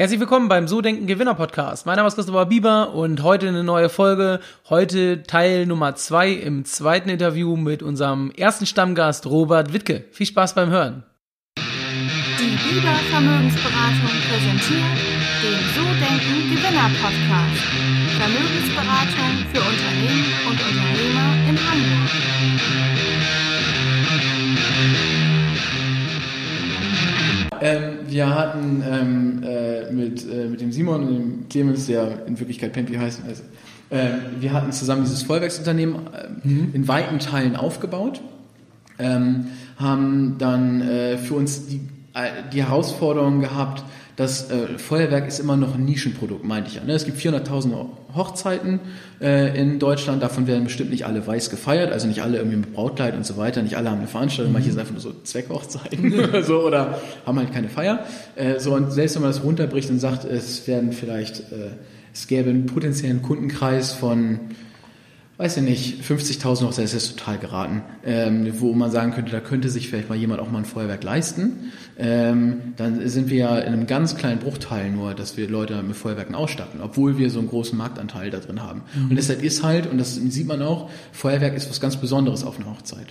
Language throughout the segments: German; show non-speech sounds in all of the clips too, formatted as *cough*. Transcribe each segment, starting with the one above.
Herzlich willkommen beim So Denken Gewinner Podcast. Mein Name ist Christopher Bieber und heute eine neue Folge. Heute Teil Nummer zwei im zweiten Interview mit unserem ersten Stammgast Robert Wittke. Viel Spaß beim Hören. Die Bieber Vermögensberatung präsentiert den So Denken Gewinner Podcast. Vermögensberatung für Unternehmen und Unternehmer in Hamburg. Ähm, wir hatten ähm, äh, mit, äh, mit dem Simon und dem Clemens, der in Wirklichkeit Pempi heißt, also, äh, wir hatten zusammen dieses Vollwerksunternehmen äh, mhm. in weiten Teilen aufgebaut, ähm, haben dann äh, für uns die, die Herausforderung gehabt, das äh, Feuerwerk ist immer noch ein Nischenprodukt, meinte ich ja. Ne? Es gibt 400.000 Hochzeiten äh, in Deutschland, davon werden bestimmt nicht alle weiß gefeiert, also nicht alle irgendwie mit Brautkleid und so weiter, nicht alle haben eine Veranstaltung, mhm. manche sind einfach nur so Zweckhochzeiten *laughs* oder so oder haben halt keine Feier. Äh, so und selbst wenn man das runterbricht und sagt, es werden vielleicht, äh, es gäbe einen potenziellen Kundenkreis von weiß ich nicht, 50.000 noch, das ist total geraten, ähm, wo man sagen könnte, da könnte sich vielleicht mal jemand auch mal ein Feuerwerk leisten. Ähm, dann sind wir ja in einem ganz kleinen Bruchteil nur, dass wir Leute mit Feuerwerken ausstatten, obwohl wir so einen großen Marktanteil da drin haben. Mhm. Und deshalb ist halt, und das sieht man auch, Feuerwerk ist was ganz Besonderes auf einer Hochzeit.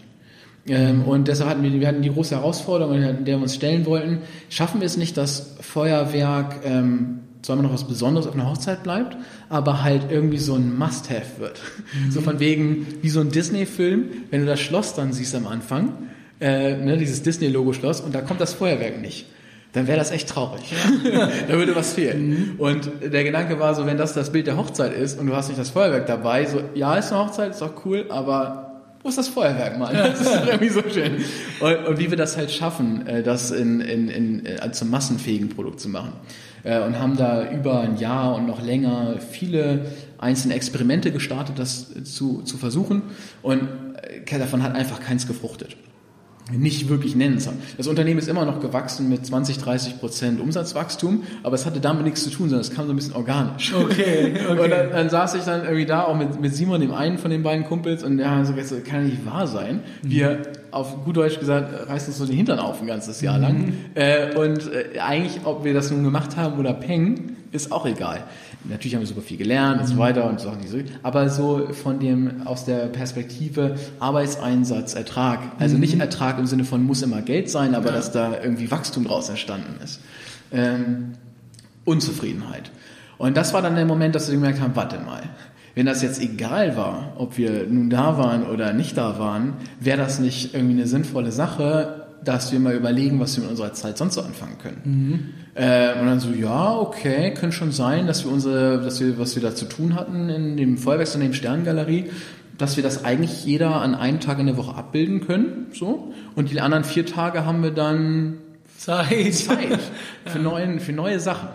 Ähm, und deshalb hatten wir, wir hatten die große Herausforderung, in der wir uns stellen wollten, schaffen wir es nicht, dass Feuerwerk ähm, zwar immer noch was Besonderes auf einer Hochzeit bleibt, aber halt irgendwie so ein Must-Have wird. Mhm. So von wegen, wie so ein Disney-Film, wenn du das Schloss dann siehst am Anfang, äh, ne, dieses Disney-Logo-Schloss, und da kommt das Feuerwerk nicht. Dann wäre das echt traurig. *laughs* da würde was fehlen. Mhm. Und der Gedanke war so, wenn das das Bild der Hochzeit ist und du hast nicht das Feuerwerk dabei, so, ja, ist eine Hochzeit, ist auch cool, aber wo ist das Feuerwerk, Mann? Das ist irgendwie so schön. Und, und, wie wir das halt schaffen, äh, das in, in, in, in, zum massenfähigen Produkt zu machen. Äh, und haben da über ein Jahr und noch länger viele einzelne Experimente gestartet, das zu, zu versuchen. Und äh, davon hat einfach keins gefruchtet nicht wirklich nennenswert. Das Unternehmen ist immer noch gewachsen mit 20, 30 Prozent Umsatzwachstum, aber es hatte damit nichts zu tun, sondern es kam so ein bisschen organisch. Okay, okay. *laughs* Und dann, dann saß ich dann irgendwie da auch mit, mit Simon, dem einen von den beiden Kumpels, und der hat so gesagt, kann nicht wahr sein. Wir, mhm. Auf gut Deutsch gesagt, reißen uns so den Hintern auf ein ganzes Jahr lang. Mhm. Äh, und äh, eigentlich, ob wir das nun gemacht haben oder peng, ist auch egal. Natürlich haben wir super viel gelernt und so weiter und so, aber so von dem, aus der Perspektive Arbeitseinsatz, Ertrag, also nicht mhm. Ertrag im Sinne von muss immer Geld sein, aber ja. dass da irgendwie Wachstum draus entstanden ist. Ähm, Unzufriedenheit. Und das war dann der Moment, dass wir gemerkt haben, warte mal, wenn das jetzt egal war, ob wir nun da waren oder nicht da waren, wäre das nicht irgendwie eine sinnvolle Sache, dass wir mal überlegen, was wir mit unserer Zeit sonst so anfangen können. Mhm. Äh, und dann so, ja, okay, könnte schon sein, dass wir unsere, dass wir, was wir da zu tun hatten in dem Feuerwerksunternehmen Sterngalerie, dass wir das eigentlich jeder an einem Tag in der Woche abbilden können, so. Und die anderen vier Tage haben wir dann Zeit, Zeit *laughs* für, neuen, für neue Sachen.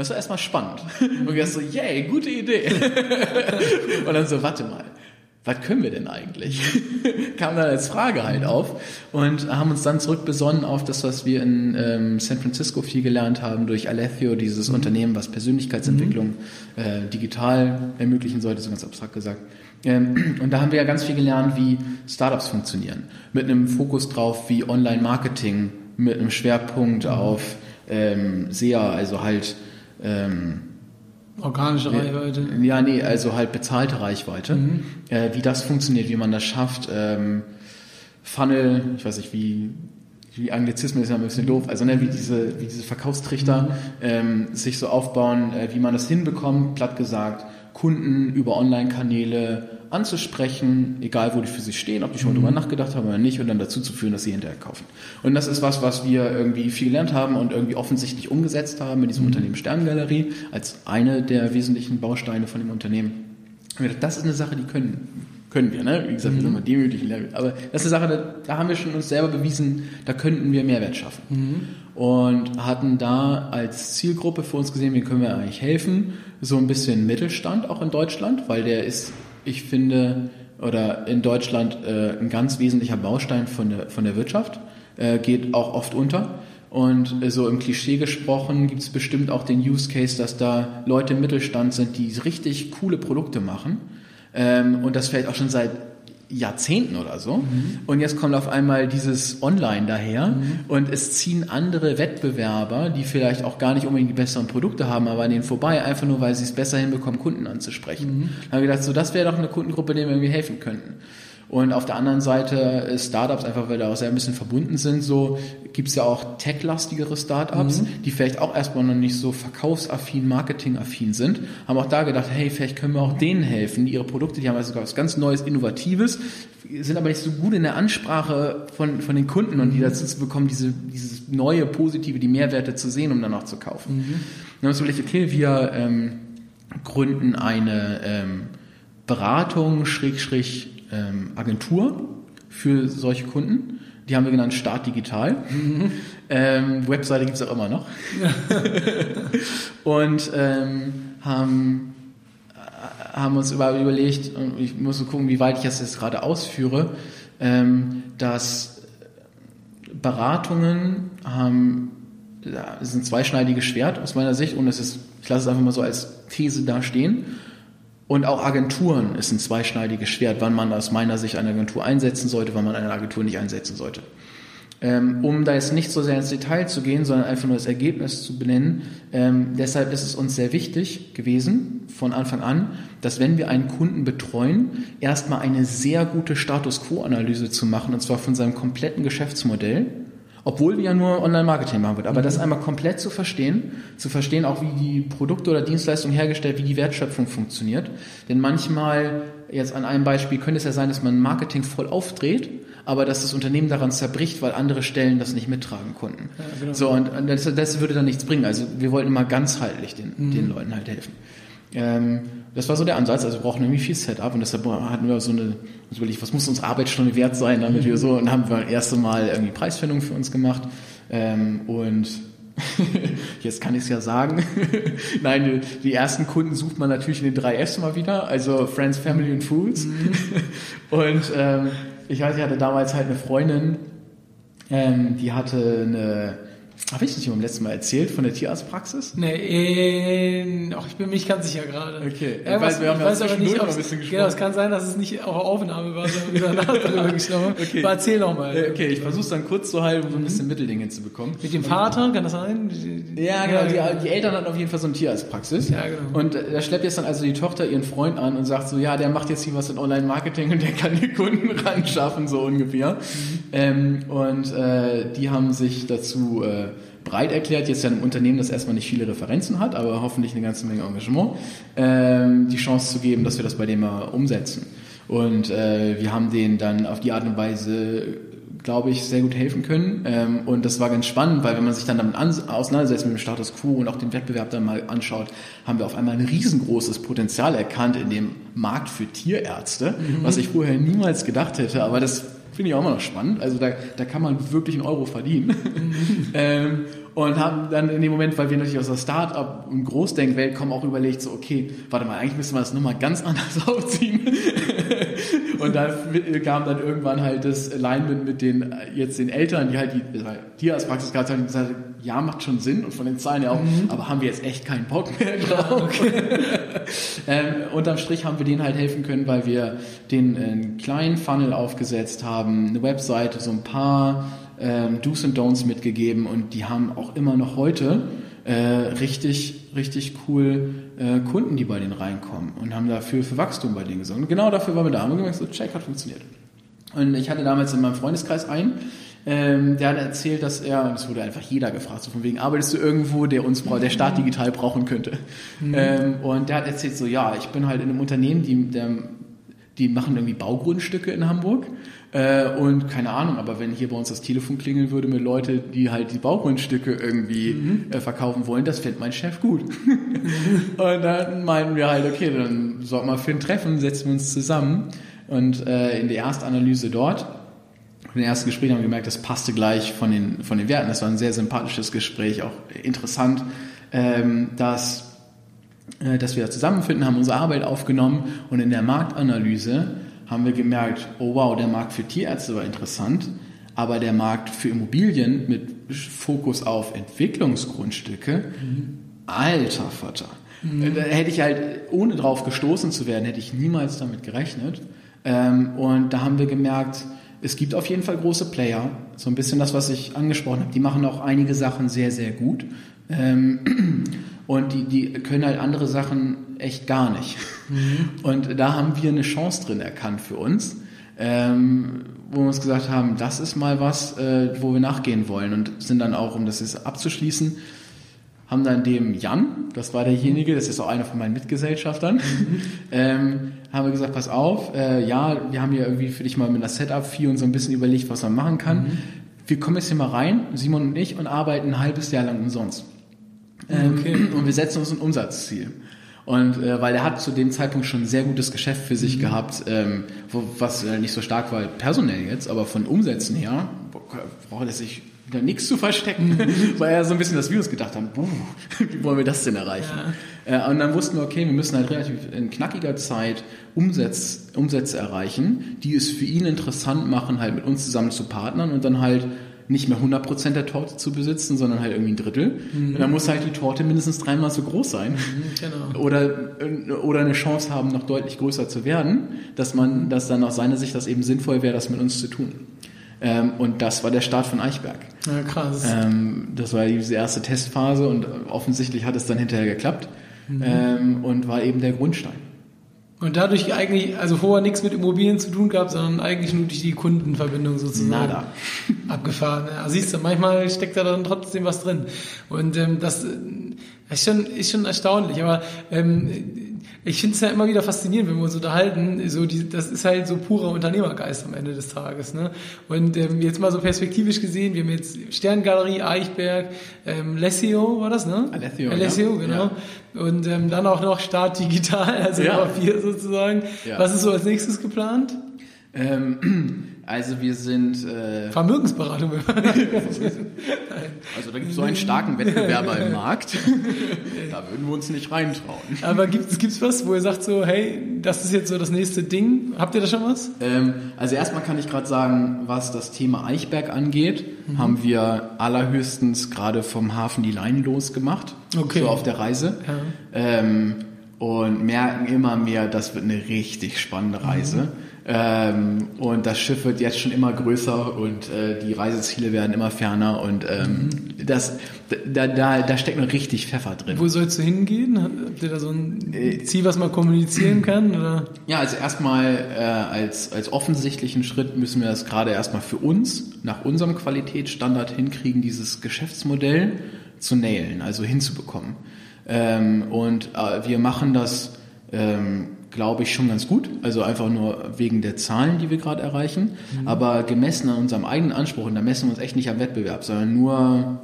Das war erstmal spannend. Und wir so, yay, gute Idee. *laughs* und dann so, warte mal was können wir denn eigentlich? *laughs* Kam dann als Frage halt auf und haben uns dann zurückbesonnen auf das, was wir in ähm, San Francisco viel gelernt haben durch Alethio, dieses mhm. Unternehmen, was Persönlichkeitsentwicklung mhm. äh, digital ermöglichen sollte, so ganz abstrakt gesagt. Ähm, und da haben wir ja ganz viel gelernt, wie Startups funktionieren. Mit einem Fokus drauf, wie Online-Marketing, mit einem Schwerpunkt mhm. auf ähm, SEA, also halt ähm, Organische Reichweite? Ja, nee, also halt bezahlte Reichweite. Mhm. Äh, wie das funktioniert, wie man das schafft. Ähm, Funnel, ich weiß nicht, wie, wie Anglizismen ist ja ein bisschen doof, also ne, wie diese, wie diese Verkaufstrichter mhm. ähm, sich so aufbauen, äh, wie man das hinbekommt, platt gesagt, Kunden über Online-Kanäle anzusprechen, egal wo die für sich stehen, ob die schon mhm. drüber nachgedacht haben oder nicht, und dann dazu zu führen, dass sie hinterher kaufen. Und das ist was, was wir irgendwie viel gelernt haben und irgendwie offensichtlich umgesetzt haben mit diesem mhm. Unternehmen Sterngalerie als eine der wesentlichen Bausteine von dem Unternehmen. Das ist eine Sache, die können, können wir, ne? Wie gesagt, wir sind mhm. mal demütig, aber das ist eine Sache, da, da, haben wir schon uns selber bewiesen, da könnten wir Mehrwert schaffen. Mhm. Und hatten da als Zielgruppe für uns gesehen, wie können wir eigentlich helfen? So ein bisschen Mittelstand auch in Deutschland, weil der ist ich finde, oder in Deutschland äh, ein ganz wesentlicher Baustein von der, von der Wirtschaft, äh, geht auch oft unter. Und äh, so im Klischee gesprochen gibt es bestimmt auch den Use Case, dass da Leute im Mittelstand sind, die richtig coole Produkte machen. Ähm, und das fällt auch schon seit Jahrzehnten oder so. Und jetzt kommt auf einmal dieses Online daher und es ziehen andere Wettbewerber, die vielleicht auch gar nicht unbedingt die besseren Produkte haben, aber an denen vorbei, einfach nur, weil sie es besser hinbekommen, Kunden anzusprechen. Da habe ich gedacht, so das wäre doch eine Kundengruppe, denen wir irgendwie helfen könnten. Und auf der anderen Seite äh, Startups, einfach weil da auch sehr ein bisschen verbunden sind, so gibt's ja auch tech-lastigere Startups, die vielleicht auch erstmal noch nicht so verkaufsaffin, marketingaffin sind, haben auch da gedacht, hey, vielleicht können wir auch denen helfen, ihre Produkte, die haben also was ganz Neues, Innovatives, sind aber nicht so gut in der Ansprache von, von den Kunden und die dazu zu bekommen, diese, dieses neue, positive, die Mehrwerte zu sehen, um dann auch zu kaufen. Dann haben wir überlegt, okay, wir ähm, gründen eine ähm, Beratung, Schrägstrich, ähm, Agentur für solche Kunden. Die haben wir genannt Start Digital. Ähm, Webseite gibt's auch immer noch. *laughs* und ähm, haben, äh, haben uns über, überlegt, und ich muss so gucken, wie weit ich das jetzt gerade ausführe, ähm, dass Beratungen haben, ja, es ist ein zweischneidiges Schwert aus meiner Sicht und es ist, ich lasse es einfach mal so als These da stehen. Und auch Agenturen ist ein zweischneidiges Schwert, wann man aus meiner Sicht eine Agentur einsetzen sollte, wann man eine Agentur nicht einsetzen sollte. Ähm, um da jetzt nicht so sehr ins Detail zu gehen, sondern einfach nur das Ergebnis zu benennen. Ähm, deshalb ist es uns sehr wichtig gewesen, von Anfang an, dass wenn wir einen Kunden betreuen, erstmal eine sehr gute Status Quo-Analyse zu machen, und zwar von seinem kompletten Geschäftsmodell, obwohl wir ja nur Online-Marketing machen wird. Aber das einmal komplett zu verstehen, zu verstehen auch, wie die Produkte oder Dienstleistungen hergestellt, wie die Wertschöpfung funktioniert. Denn manchmal, jetzt an einem Beispiel, könnte es ja sein, dass man Marketing voll aufdreht, aber dass das Unternehmen daran zerbricht, weil andere Stellen das nicht mittragen konnten. genau. So, und das, das würde dann nichts bringen. Also wir wollten immer ganzheitlich den, den Leuten halt helfen. Ähm, das war so der Ansatz, also wir brauchen irgendwie viel Setup und deshalb hatten wir so eine, uns überlegt, was muss unsere Arbeitsstunde wert sein, damit wir so, und haben wir das erste Mal irgendwie Preisfindung für uns gemacht. Ähm, und *laughs* jetzt kann ich es ja sagen. *laughs* Nein, die, die ersten Kunden sucht man natürlich in den drei Fs mal wieder, also Friends, Family und Fools. *laughs* Und ähm, ich weiß, ich hatte damals halt eine Freundin, ähm, die hatte eine, habe ich das nicht beim letzten Mal erzählt, von der Tierarztpraxis? Nee, äh, ach, ich bin mir nicht ganz sicher gerade. Okay, Irgendwas, weil wir haben ich ja weiß aber nicht, noch ein bisschen gesprochen. Genau, es kann sein, dass es nicht auf Aufnahme war, sondern danach darüber *laughs* gesprochen. Okay. Aber erzähl noch mal. Äh, Okay, ich versuche es dann kurz zu halten, um so ein bisschen Mittelding hinzubekommen. Mit dem Vater, kann das sein? Ja, genau. Die, die Eltern hatten auf jeden Fall so eine Tierarztpraxis. Ja, genau. Und äh, da schleppt jetzt dann also die Tochter ihren Freund an und sagt so, ja, der macht jetzt hier was in Online-Marketing und der kann die Kunden *laughs* ran schaffen, so ungefähr. Ähm, und äh, die haben sich dazu äh, breit erklärt, jetzt ja ein Unternehmen, das erstmal nicht viele Referenzen hat, aber hoffentlich eine ganze Menge Engagement, ähm, die Chance zu geben, dass wir das bei dem mal umsetzen. Und äh, wir haben denen dann auf die Art und Weise glaube ich, sehr gut helfen können. Ähm, und das war ganz spannend, weil wenn man sich dann damit an, auseinandersetzt mit dem Status quo und auch den Wettbewerb dann mal anschaut, haben wir auf einmal ein riesengroßes Potenzial erkannt in dem Markt für Tierärzte, was ich vorher niemals gedacht hätte. Aber das finde ich auch immer noch spannend. Also da, da kann man wirklich einen Euro verdienen. *laughs* ähm, und haben dann in dem Moment, weil wir natürlich aus der Start-up- und Großdenkwelt kommen, auch überlegt, so, okay, warte mal, eigentlich müssen wir das nochmal ganz anders *laughs* aufziehen. Und da kam dann irgendwann halt das Alignment mit den, jetzt den Eltern, die halt die Tierarztpraxis gehabt haben, und gesagt, ja, macht schon Sinn und von den Zahlen ja auch, aber haben wir jetzt echt keinen Bock mehr drauf. *laughs* ähm, unterm Strich haben wir denen halt helfen können, weil wir den äh, einen kleinen Funnel aufgesetzt haben, eine Webseite, so ein paar ähm, Do's und Don'ts mitgegeben und die haben auch immer noch heute äh, richtig, richtig cool äh, Kunden, die bei denen reinkommen und haben dafür für Wachstum bei denen gesorgt. Und genau dafür waren wir da. Haben wir gemerkt, so, check, hat funktioniert. Und ich hatte damals in meinem Freundeskreis einen, ähm, der hat erzählt, dass er, und es wurde einfach jeder gefragt, so von wegen, arbeitest du irgendwo, der uns, der Staat digital brauchen könnte? Ähm, und der hat erzählt so, ja, ich bin halt in einem Unternehmen, die, der, die machen irgendwie Baugrundstücke in Hamburg. Äh, und keine Ahnung, aber wenn hier bei uns das Telefon klingeln würde mit Leute, die halt die Baugrundstücke irgendwie äh, verkaufen wollen, das fände mein Chef gut. *laughs* und dann meinten wir halt, okay, dann sorgen wir für ein Treffen, setzen wir uns zusammen. Und äh, in der Erstanalyse dort, im ersten Gespräch haben wir gemerkt, das passte gleich von den, von den Werten. Das war ein sehr sympathisches Gespräch, auch interessant, ähm, dass, äh, dass wir da zusammenfinden, haben unsere Arbeit aufgenommen und in der Marktanalyse haben wir gemerkt, oh wow, der Markt für Tierärzte war interessant, aber der Markt für Immobilien mit Fokus auf Entwicklungsgrundstücke, alter Vater. Da hätte ich halt, ohne drauf gestoßen zu werden, hätte ich niemals damit gerechnet, Ähm, und da haben wir gemerkt, es gibt auf jeden Fall große Player, so ein bisschen das, was ich angesprochen habe. Die machen auch einige Sachen sehr, sehr gut. Und die, die können halt andere Sachen echt gar nicht. Mhm. Und da haben wir eine Chance drin erkannt für uns, ähm, wo wir uns gesagt haben, das ist mal was, äh, wo wir nachgehen wollen und sind dann auch, um das jetzt abzuschließen, haben dann dem Jan, das war derjenige, das ist auch einer von meinen Mitgesellschaftern, mhm. *laughs* ähm, haben wir gesagt, pass auf, äh, ja, wir haben hier irgendwie für dich mal mit einer Setup-Fee und so ein bisschen überlegt, was man machen kann. Mhm. Wir kommen jetzt hier mal rein, Simon und ich, und arbeiten ein halbes Jahr lang umsonst. Ähm, okay. *clears throat* Und wir setzen uns ein Umsatzziel. Und äh, weil er hat zu dem Zeitpunkt schon ein sehr gutes Geschäft für sich mhm. gehabt, ähm, wo, was äh, nicht so stark war personell jetzt, aber von Umsätzen her braucht er sich wieder nichts zu verstecken, mhm. *laughs* weil er so ein bisschen das Virus gedacht haben, buh, *laughs* wie wollen wir das denn erreichen? Ja. Äh, und dann wussten wir, okay, wir müssen halt relativ in knackiger Zeit Umsätze, Umsätze erreichen, die es für ihn interessant machen, halt mit uns zusammen zu partnern und dann halt nicht mehr 100% der Torte zu besitzen, sondern halt irgendwie ein Drittel. Mhm. dann muss halt die Torte mindestens dreimal so groß sein. Mhm, genau. Oder, oder eine Chance haben, noch deutlich größer zu werden, dass man, dass dann aus seiner Sicht das eben sinnvoll wäre, das mit uns zu tun. Ähm, und das war der Start von Eichberg. Ja, krass. Ähm, das war diese erste Testphase und offensichtlich hat es dann hinterher geklappt mhm. ähm, und war eben der Grundstein. Und dadurch eigentlich, also vorher nichts mit Immobilien zu tun gehabt, sondern eigentlich nur durch die Kundenverbindung sozusagen Nada. abgefahren. Ja, siehst du, manchmal steckt da dann trotzdem was drin. Und ähm, das ist schon, ist schon erstaunlich. Aber ähm, ich finde es ja immer wieder faszinierend, wenn wir uns unterhalten. So die, das ist halt so purer Unternehmergeist am Ende des Tages. Ne? Und ähm, jetzt mal so perspektivisch gesehen, wir haben jetzt Sterngalerie, Eichberg, ähm, Lessio war das, ne? Alessio, Alessio ja. genau. Ja. Und ähm, dann auch noch Start Digital, *laughs* also ja. Papier sozusagen. Ja. Was ist so als nächstes geplant? Ähm, *clears throat* also wir sind... Äh, Vermögensberatung. *laughs* *laughs* also da gibt es so einen starken Wettbewerber im Markt. Da würden wir uns nicht reintrauen. Aber gibt es was, wo ihr sagt so, hey, das ist jetzt so das nächste Ding? Habt ihr da schon was? Ähm, also erstmal kann ich gerade sagen, was das Thema Eichberg angeht, mhm. haben wir allerhöchstens gerade vom Hafen die Leine losgemacht. Okay. So auf der Reise. Ja. Ähm, und merken immer mehr, das wird eine richtig spannende Reise. Mhm. Ähm, und das Schiff wird jetzt schon immer größer und äh, die Reiseziele werden immer ferner und ähm, mhm. das, da, da, da steckt noch richtig Pfeffer drin. Wo sollst du hingehen? Habt ihr da so ein äh, Ziel, was man kommunizieren *clears throat* kann? Oder? Ja, also erstmal äh, als, als offensichtlichen Schritt müssen wir das gerade erstmal für uns nach unserem Qualitätsstandard hinkriegen, dieses Geschäftsmodell zu nailen, also hinzubekommen. Ähm, und äh, wir machen das ähm, glaube ich, schon ganz gut. Also einfach nur wegen der Zahlen, die wir gerade erreichen. Mhm. Aber gemessen an unserem eigenen Anspruch, und da messen wir uns echt nicht am Wettbewerb, sondern nur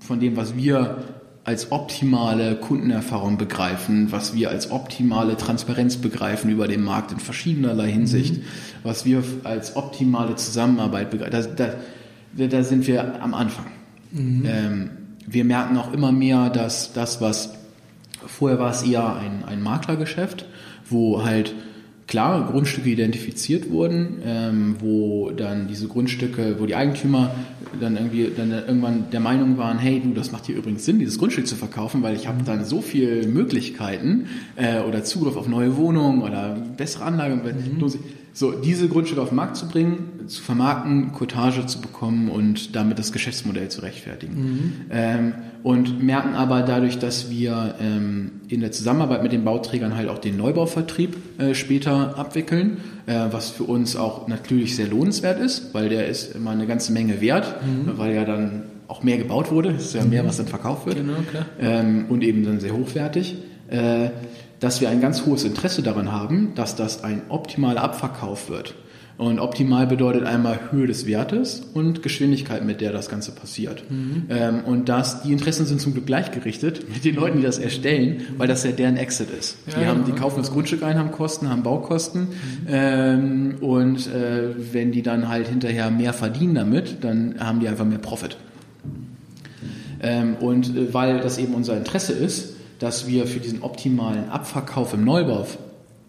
von dem, was wir als optimale Kundenerfahrung begreifen, was wir als optimale Transparenz begreifen über den Markt in verschiedenerlei Hinsicht, mhm. was wir als optimale Zusammenarbeit begreifen. Da, da, da sind wir am Anfang. Mhm. Ähm, wir merken auch immer mehr, dass das, was vorher war es eher ein, ein Maklergeschäft, wo halt klar Grundstücke identifiziert wurden, ähm, wo dann diese Grundstücke, wo die Eigentümer dann irgendwie dann irgendwann der Meinung waren, hey du, das macht hier übrigens Sinn, dieses Grundstück zu verkaufen, weil ich habe dann so viele Möglichkeiten äh, oder Zugriff auf neue Wohnungen oder bessere Anlage. Mhm. So, diese Grundstücke auf den Markt zu bringen, zu vermarkten, Cottage zu bekommen und damit das Geschäftsmodell zu rechtfertigen. Mhm. Ähm, und merken aber dadurch, dass wir ähm, in der Zusammenarbeit mit den Bauträgern halt auch den Neubauvertrieb äh, später abwickeln, äh, was für uns auch natürlich sehr lohnenswert ist, weil der ist immer eine ganze Menge wert, mhm. weil ja dann auch mehr gebaut wurde, es ist ja mehr, was dann verkauft wird genau. Ähm, und eben dann sehr hochwertig. Äh, dass wir ein ganz hohes Interesse daran haben, dass das ein optimaler Abverkauf wird. Und optimal bedeutet einmal Höhe des Wertes und Geschwindigkeit, mit der das Ganze passiert. Mhm. Ähm, und das, die Interessen sind zum Glück gleichgerichtet mit den Leuten, die das erstellen, weil das ja deren Exit ist. Ja, die, haben, die kaufen das Grundstück ein, haben Kosten, haben Baukosten. Mhm. Ähm, und äh, wenn die dann halt hinterher mehr verdienen damit, dann haben die einfach mehr Profit. Ähm, und äh, weil das eben unser Interesse ist, dass wir für diesen optimalen Abverkauf im Neubau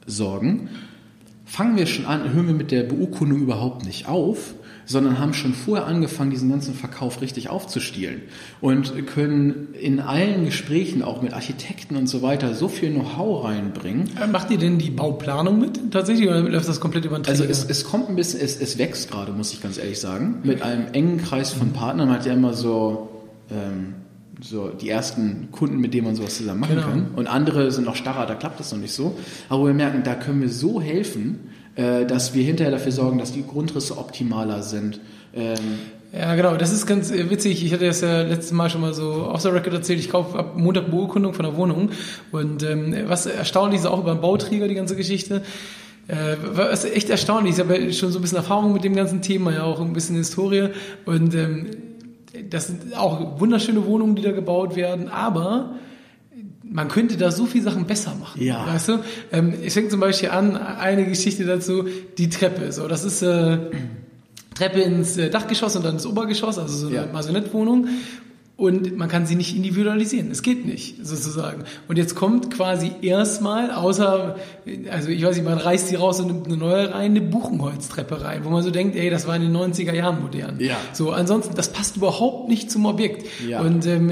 sorgen, fangen wir schon an, hören wir mit der Beurkundung überhaupt nicht auf, sondern haben schon vorher angefangen, diesen ganzen Verkauf richtig aufzustielen und können in allen Gesprächen, auch mit Architekten und so weiter, so viel Know-how reinbringen. Äh, Macht ihr denn die Bauplanung mit tatsächlich oder läuft das komplett über den Also Träger? es, es kommt ein bisschen, es, es wächst gerade, muss ich ganz ehrlich sagen. Mit einem engen Kreis von Partnern Man hat ja immer so, ähm, so die ersten Kunden, mit denen man sowas zusammen machen Genau. kann. Und andere sind noch starrer, da klappt das noch nicht so. Aber wir merken, da können wir so helfen, äh, dass wir hinterher dafür sorgen, dass die Grundrisse optimaler sind. Ähm, Ja, genau, das ist ganz witzig. Ich hatte das ja letztes Mal schon mal so off the record erzählt. Ich kaufe ab Montag Beurkundung von der Wohnung. Und ähm, was erstaunlich ist, auch über den Bauträger, die ganze Geschichte. Äh, was echt erstaunlich ist, ich habe ja schon so ein bisschen Erfahrung mit dem ganzen Thema, ja auch ein bisschen Historie. Und ähm, das sind auch wunderschöne Wohnungen, die da gebaut werden, aber man könnte da so viele Sachen besser machen. Ja. Weißt du? Ähm, ich fängt zum Beispiel an, eine Geschichte dazu, die Treppe. So, das ist äh, Treppe ins äh, Dachgeschoss und dann ins Obergeschoss, also so eine Ja. Masonettwohnung. Und man kann sie nicht individualisieren. Es geht nicht, sozusagen. Und jetzt kommt quasi erstmal, außer, also ich weiß nicht, man reißt sie raus und nimmt eine neue rein, eine Buchenholztreppe rein, wo man so denkt, ey, das war in den 90er Jahren modern. Ja. So, ansonsten, das passt überhaupt nicht zum Objekt. Ja. Und ähm,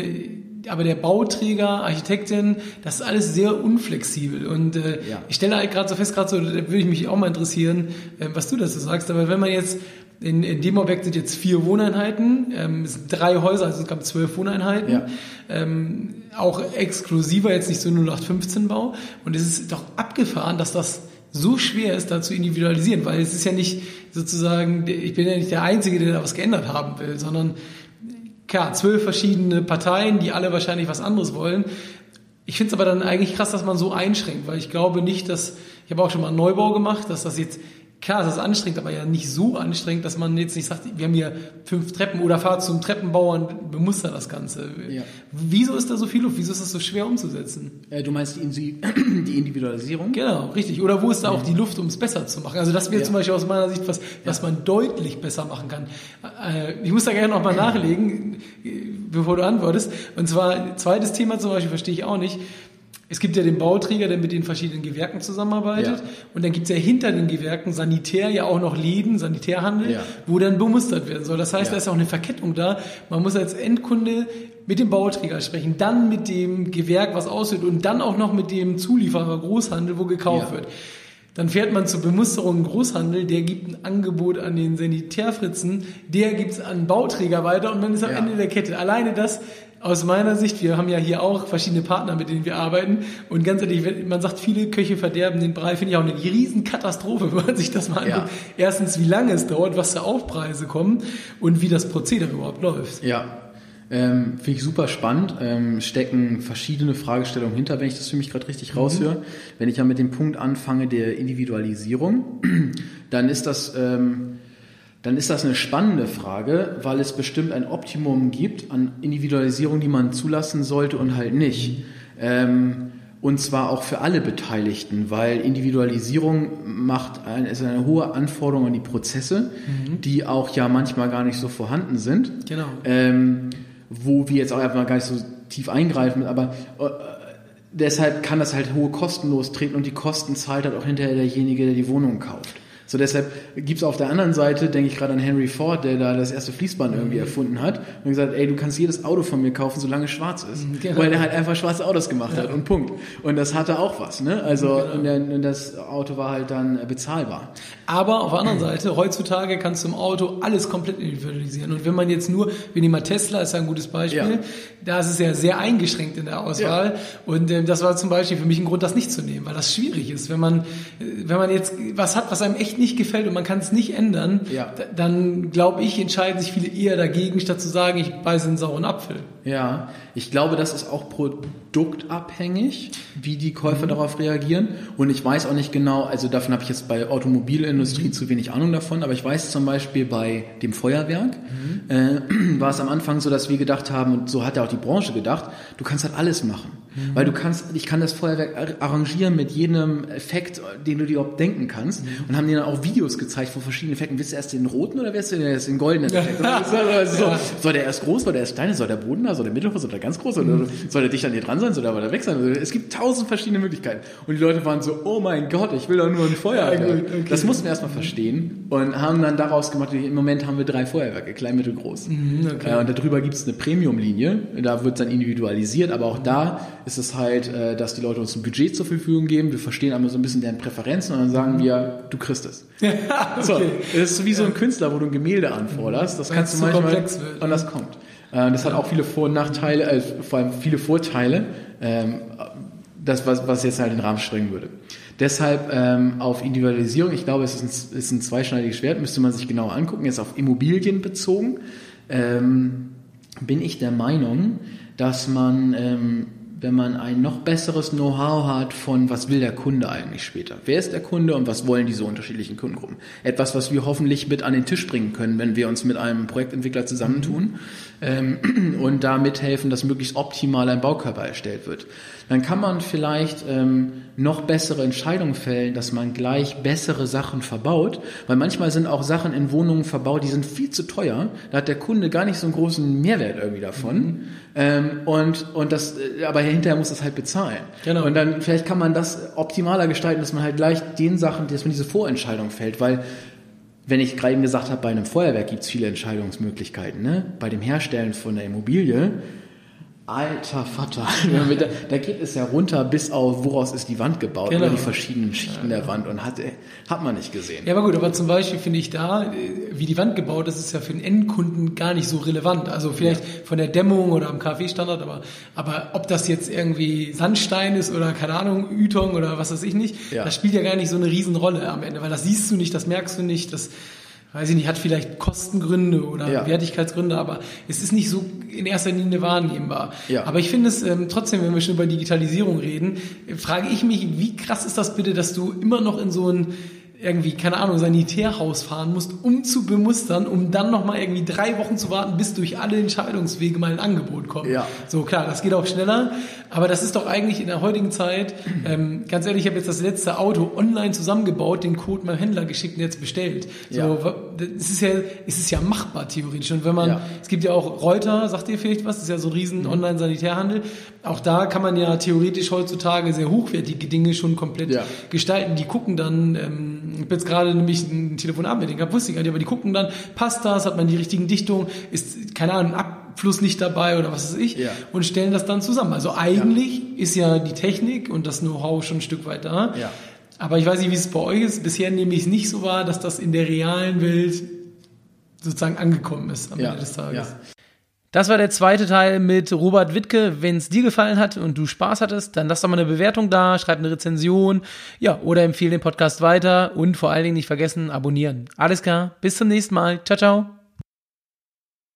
aber der Bauträger, Architektin, das ist alles sehr unflexibel. Und äh, Ja. ich stelle halt gerade so fest, gerade so, da würde ich mich auch mal interessieren, äh, was du dazu sagst. Aber wenn man jetzt, in, in dem Objekt sind jetzt vier Wohneinheiten, ähm, es sind drei Häuser, also es gab zwölf Wohneinheiten. Ja. Ähm, auch exklusiver, jetzt nicht so 0815-Bau. Und es ist doch abgefahren, dass das so schwer ist, da zu individualisieren, weil es ist ja nicht sozusagen, ich bin ja nicht der Einzige, der da was geändert haben will, sondern klar, zwölf verschiedene Parteien, die alle wahrscheinlich was anderes wollen. Ich finde es aber dann eigentlich krass, dass man so einschränkt, weil ich glaube nicht, dass, ich habe auch schon mal einen Neubau gemacht, dass das jetzt, klar, das ist anstrengend, aber ja nicht so anstrengend, dass man jetzt nicht sagt, wir haben hier fünf Treppen oder fahr zum Treppenbau und bemuster das Ganze. Ja. Wieso ist da so viel Luft? Wieso ist das so schwer umzusetzen? äh, du meinst die *clears throat* Individualisierung? Genau, richtig. Oder wo ist da auch die Luft, um es besser zu machen? Also das wäre Ja. zum Beispiel aus meiner Sicht was, was man deutlich besser machen kann. Äh, Ich muss da gerne nochmal *clears throat* nachlegen, äh, bevor du antwortest. Und zwar, zweites Thema zum Beispiel, verstehe ich auch nicht. Es gibt ja den Bauträger, der mit den verschiedenen Gewerken zusammenarbeitet. Ja. Und dann gibt es ja hinter den Gewerken Sanitär ja auch noch Läden, Sanitärhandel, Ja. wo dann bemustert werden soll. Das heißt, Ja. da ist auch eine Verkettung da. Man muss als Endkunde mit dem Bauträger sprechen, dann mit dem Gewerk, was ausführt und dann auch noch mit dem Zulieferer Großhandel, wo gekauft wird. Dann fährt man zur Bemusterung im Großhandel, der gibt ein Angebot an den Sanitärfritzen, der gibt es an den Bauträger weiter und man ist am Ja. Ende der Kette. Alleine das, aus meiner Sicht, wir haben ja hier auch verschiedene Partner, mit denen wir arbeiten und ganz ehrlich, wenn- man sagt, viele Köche verderben den Brei, finde ich auch eine Riesenkatastrophe, *laughs* wenn man sich das mal Ja. anguckt. Erstens, wie lange es dauert, was da Aufpreise kommen und wie das Prozedere überhaupt läuft. Ja, ähm, finde ich super spannend. Ähm, stecken verschiedene Fragestellungen hinter, wenn ich das für mich gerade richtig raushöre. Wenn ich ja mit dem Punkt anfange der Individualisierung, *clears throat* dann ist das ähm, dann ist das eine spannende Frage, weil es bestimmt ein Optimum gibt an Individualisierung, die man zulassen sollte und halt nicht. Ähm, und zwar auch für alle Beteiligten, weil Individualisierung macht ein, ist eine hohe Anforderung an die Prozesse, die auch ja manchmal gar nicht so vorhanden sind. Genau. Ähm, wo wir jetzt auch einfach gar nicht so tief eingreifen, aber äh, deshalb kann das halt hohe Kosten lostreten und die Kosten zahlt halt auch hinterher derjenige, der die Wohnung kauft. So deshalb gibt's auf der anderen Seite, denke ich gerade an Henry Ford, der da das erste Fließband irgendwie Mhm. erfunden hat und gesagt, ey, du kannst jedes Auto von mir kaufen, solange es schwarz ist. genau. Weil der halt einfach schwarze Autos gemacht hat und Punkt. Und das hatte auch was, ne? Also Genau. und, das Auto war halt dann bezahlbar. Aber auf der anderen Seite, heutzutage kannst du im Auto alles komplett individualisieren. Und wenn man jetzt nur, wir nehmen mal Tesla, ist ja ein gutes Beispiel, Ja. da ist es ja sehr eingeschränkt in der Auswahl. Und ähm, das war zum Beispiel für mich ein Grund, das nicht zu nehmen, weil das schwierig ist. Wenn man, äh, wenn man jetzt was hat, was einem echt nicht gefällt und man kann es nicht ändern, Ja. dann glaube ich, entscheiden sich viele eher dagegen, statt zu sagen, ich beiße einen sauren Apfel. Ja, ich glaube, das ist auch produktabhängig, wie die Käufer darauf reagieren. Und ich weiß auch nicht genau, also davon habe ich jetzt bei Automobilindustrie zu wenig Ahnung davon, aber ich weiß zum Beispiel bei dem Feuerwerk äh, *clears throat* war es am Anfang so, dass wir gedacht haben, und so hat ja auch die Branche gedacht, du kannst halt alles machen. Mhm. Weil du kannst, ich kann das Feuerwerk arrangieren mit jedem Effekt, den du dir überhaupt denken kannst. Mhm. Und haben dir dann auch Videos gezeigt von verschiedenen Effekten. Willst du erst den roten oder willst du erst den goldenen *laughs* Effekt? so, ja. Soll der erst groß, soll der erst klein, soll der Boden da, soll der mittelgroß, soll der ganz groß, mhm. oder soll der dicht an dir dran sein, soll der aber weg sein? Also, es gibt tausend verschiedene Möglichkeiten. Und die Leute waren so, oh mein Gott, ich will doch nur ein Feuerwerk. Ja, okay. Das mussten wir erstmal verstehen und haben dann daraus gemacht, im Moment haben wir drei Feuerwerke, klein, mittel, groß. Mhm, okay. äh, und darüber gibt es eine Premium-Linie, da wird dann individualisiert, aber auch da ist es halt, äh, dass die Leute uns ein Budget zur Verfügung geben, wir verstehen einmal so ein bisschen deren Präferenzen und dann sagen mhm. wir, du kriegst es. *laughs* okay. so, das ist wie so ein Künstler, wo du ein Gemälde anforderst, das kannst du manchmal, wird, und das kommt. Äh, das hat auch viele Vor- und Nachteile, äh, vor allem viele Vorteile, ähm, das, was, was jetzt halt den Rahmen sprengen würde. Deshalb ähm, auf Individualisierung, ich glaube, es ist ein, ist ein zweischneidiges Schwert, müsste man sich genauer angucken. Jetzt auf Immobilien bezogen ähm, bin ich der Meinung, dass man ähm, wenn man ein noch besseres Know-how hat von, was will der Kunde eigentlich später? Wer ist der Kunde und was wollen diese unterschiedlichen Kundengruppen? Etwas, was wir hoffentlich mit an den Tisch bringen können, wenn wir uns mit einem Projektentwickler zusammentun ähm, *clears throat* und da mithelfen, dass möglichst optimal ein Baukörper erstellt wird. Dann kann man vielleicht ähm, noch bessere Entscheidungen fällen, dass man gleich bessere Sachen verbaut, weil manchmal sind auch Sachen in Wohnungen verbaut, die sind viel zu teuer. Da hat der Kunde gar nicht so einen großen Mehrwert irgendwie davon. Mhm. Ähm, und, und das, äh, aber hinterher muss das halt bezahlen. Genau. Und dann vielleicht kann man das optimaler gestalten, dass man halt gleich den Sachen, dass man diese Vorentscheidung fällt, weil wenn ich gerade eben gesagt habe, bei einem Feuerwerk gibt es viele Entscheidungsmöglichkeiten. Ne? Bei dem Herstellen von der Immobilie Alter Vater. *laughs* da, da, geht es ja runter bis auf, woraus ist die Wand gebaut, genau. oder die verschiedenen Schichten der Wand und hat, hat man nicht gesehen. Ja, aber gut, aber zum Beispiel finde ich da, wie die Wand gebaut ist, ist ja für den Endkunden gar nicht so relevant. Also vielleicht ja. von der Dämmung oder am KfW-Standard, aber, aber ob das jetzt irgendwie Sandstein ist oder keine Ahnung, Ytong oder was weiß ich nicht, ja. das spielt ja gar nicht so eine Riesenrolle am Ende, weil das siehst du nicht, das merkst du nicht, das weiß ich nicht, hat vielleicht Kostengründe oder ja. Wertigkeitsgründe, aber es ist nicht so in erster Linie wahrnehmbar. Ja. Aber ich finde es ähm, trotzdem, wenn wir schon über Digitalisierung reden, frage ich mich, wie krass ist das bitte, dass du immer noch in so ein irgendwie, keine Ahnung, Sanitärhaus fahren musst, um zu bemustern, um dann nochmal irgendwie drei Wochen zu warten, bis durch alle Entscheidungswege mal ein Angebot kommt. Ja. So, klar, das geht auch schneller, aber das ist doch eigentlich in der heutigen Zeit, ähm, ganz ehrlich, ich habe jetzt das letzte Auto online zusammengebaut, den Code meinem Händler geschickt und jetzt bestellt. So, ja. es ist ja, es ist ja machbar theoretisch. Und wenn man, ja. es gibt ja auch Reuter, sagt ihr vielleicht was, das ist ja so ein riesen mhm. Online-Sanitärhandel. Auch da kann man ja theoretisch heutzutage sehr hochwertige Dinge schon komplett ja. gestalten. Die gucken dann, ähm, ich habe jetzt gerade nämlich ein Telefonat mit denen gehabt, wusste ich gar nicht, aber die gucken dann, passt das, hat man die richtigen Dichtungen, ist, keine Ahnung, ein Abfluss nicht dabei oder was weiß ich, ja. und stellen das dann zusammen. Also eigentlich ja. ist ja die Technik und das Know-how schon ein Stück weit da. Ja. Aber ich weiß nicht, wie es bei euch ist. Bisher nehme ich es nicht so wahr, dass das in der realen Welt sozusagen angekommen ist am ja. Ende des Tages. Ja. Das war der zweite Teil mit Robert Wittke. Wenn es dir gefallen hat und du Spaß hattest, dann lass doch mal eine Bewertung da, schreib eine Rezension, ja, oder empfehle den Podcast weiter und vor allen Dingen nicht vergessen, abonnieren. Alles klar, bis zum nächsten Mal. Ciao, ciao.